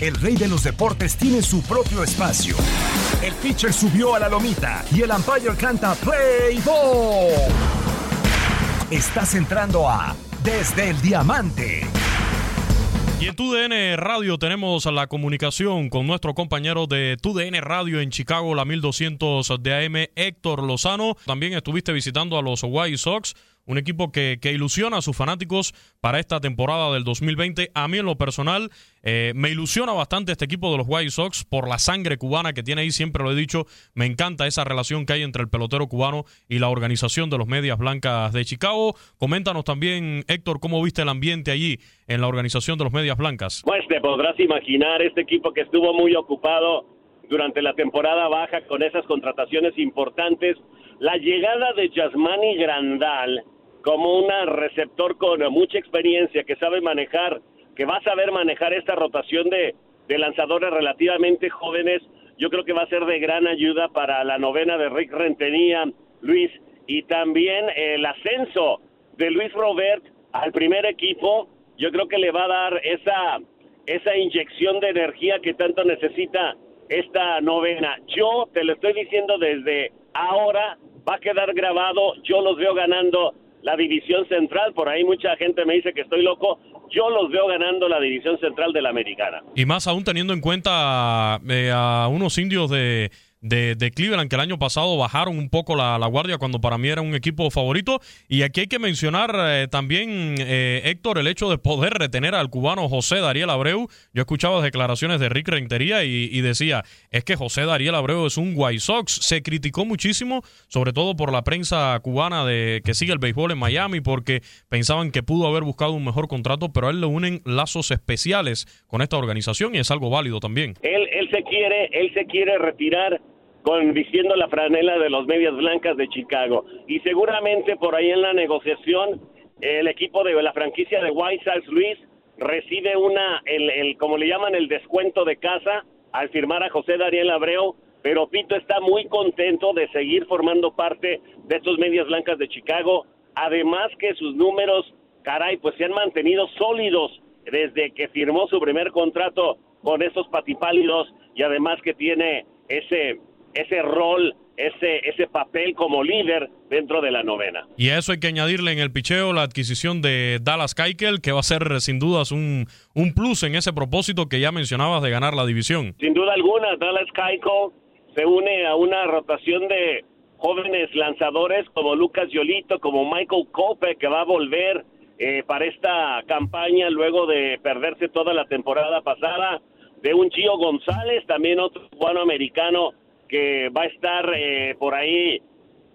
El rey de los deportes tiene su propio espacio. El pitcher subió a la lomita y el umpire canta Play Ball. Estás entrando a Desde el Diamante. Y en TUDN Radio tenemos la comunicación con nuestro compañero de TUDN Radio en Chicago, la 1200 de AM, Héctor Lozano. También estuviste visitando a los White Sox un equipo que, que, ilusiona a sus fanáticos para esta temporada del 2020. A mí en lo personal eh, me ilusiona bastante este equipo de los White Sox por la sangre cubana que tiene ahí, siempre lo he dicho, me encanta esa relación que hay entre el pelotero cubano y la organización de los Medias Blancas de Chicago. Coméntanos también, Héctor, cómo viste el ambiente allí en la organización de los Medias Blancas. Pues te podrás imaginar este equipo que estuvo muy ocupado durante la temporada baja con esas contrataciones importantes. La llegada de Yasmani Grandal, como un receptor con mucha experiencia que sabe manejar, que va a saber manejar esta rotación de, lanzadores relativamente jóvenes, yo creo que va a ser de gran ayuda para la novena de Rick Rentenía, Luis, y también el ascenso de Luis Robert al primer equipo, yo creo que le va a dar esa, esa inyección de energía que tanto necesita esta novena. Yo te lo estoy diciendo desde ahora, va a quedar grabado, yo los veo ganando la división central. Por ahí mucha gente me dice que estoy loco. Yo los veo ganando la división central de la americana. Y más aún teniendo en cuenta eh, a unos indios de de, Cleveland, que el año pasado bajaron un poco la, guardia cuando para mí era un equipo favorito. Y aquí hay que mencionar eh, también, eh, Héctor, el hecho de poder retener al cubano José Dariel Abreu. Yo escuchaba declaraciones de Rick Rentería y, decía, es que José Dariel Abreu es un White Sox. Se criticó muchísimo, sobre todo por la prensa cubana de que sigue el béisbol en Miami, porque pensaban que pudo haber buscado un mejor contrato, pero a él le unen lazos especiales con esta organización y es algo válido también. Él, él se quiere, él se quiere retirar con vistiendo la franela de los medias blancas de Chicago. Y seguramente por ahí en la negociación el equipo de la franquicia de White Sox Luis recibe una, el, el, como le llaman, el descuento de casa al firmar a José Daniel Abreu, pero Pito está muy contento de seguir formando parte de estos medias blancas de Chicago, además que sus números, caray, pues se han mantenido sólidos desde que firmó su primer contrato con estos patipálidos y además que tiene ese ese rol, ese, ese papel como líder dentro de la novena. Y a eso hay que añadirle en el picheo la adquisición de Dallas Keuchel, que va a ser sin dudas un, un plus en ese propósito que ya mencionabas de ganar la división. Sin duda alguna, Dallas Keuchel se une a una rotación de jóvenes lanzadores como Lucas Yolito, como Michael Cope, que va a volver eh, para esta campaña luego de perderse toda la temporada pasada, de un Gio González, también otro cubano americano que va a estar eh, por ahí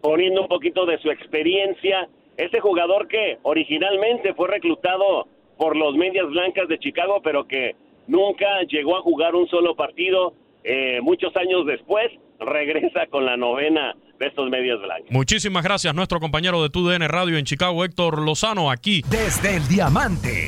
poniendo un poquito de su experiencia. Este jugador que originalmente fue reclutado por los Medias Blancas de Chicago, pero que nunca llegó a jugar un solo partido. Eh, muchos años después regresa con la novena de estos Medias Blancas. Muchísimas gracias, nuestro compañero de TUDN Radio en Chicago, Héctor Lozano, aquí. Desde el Diamante.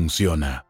funciona.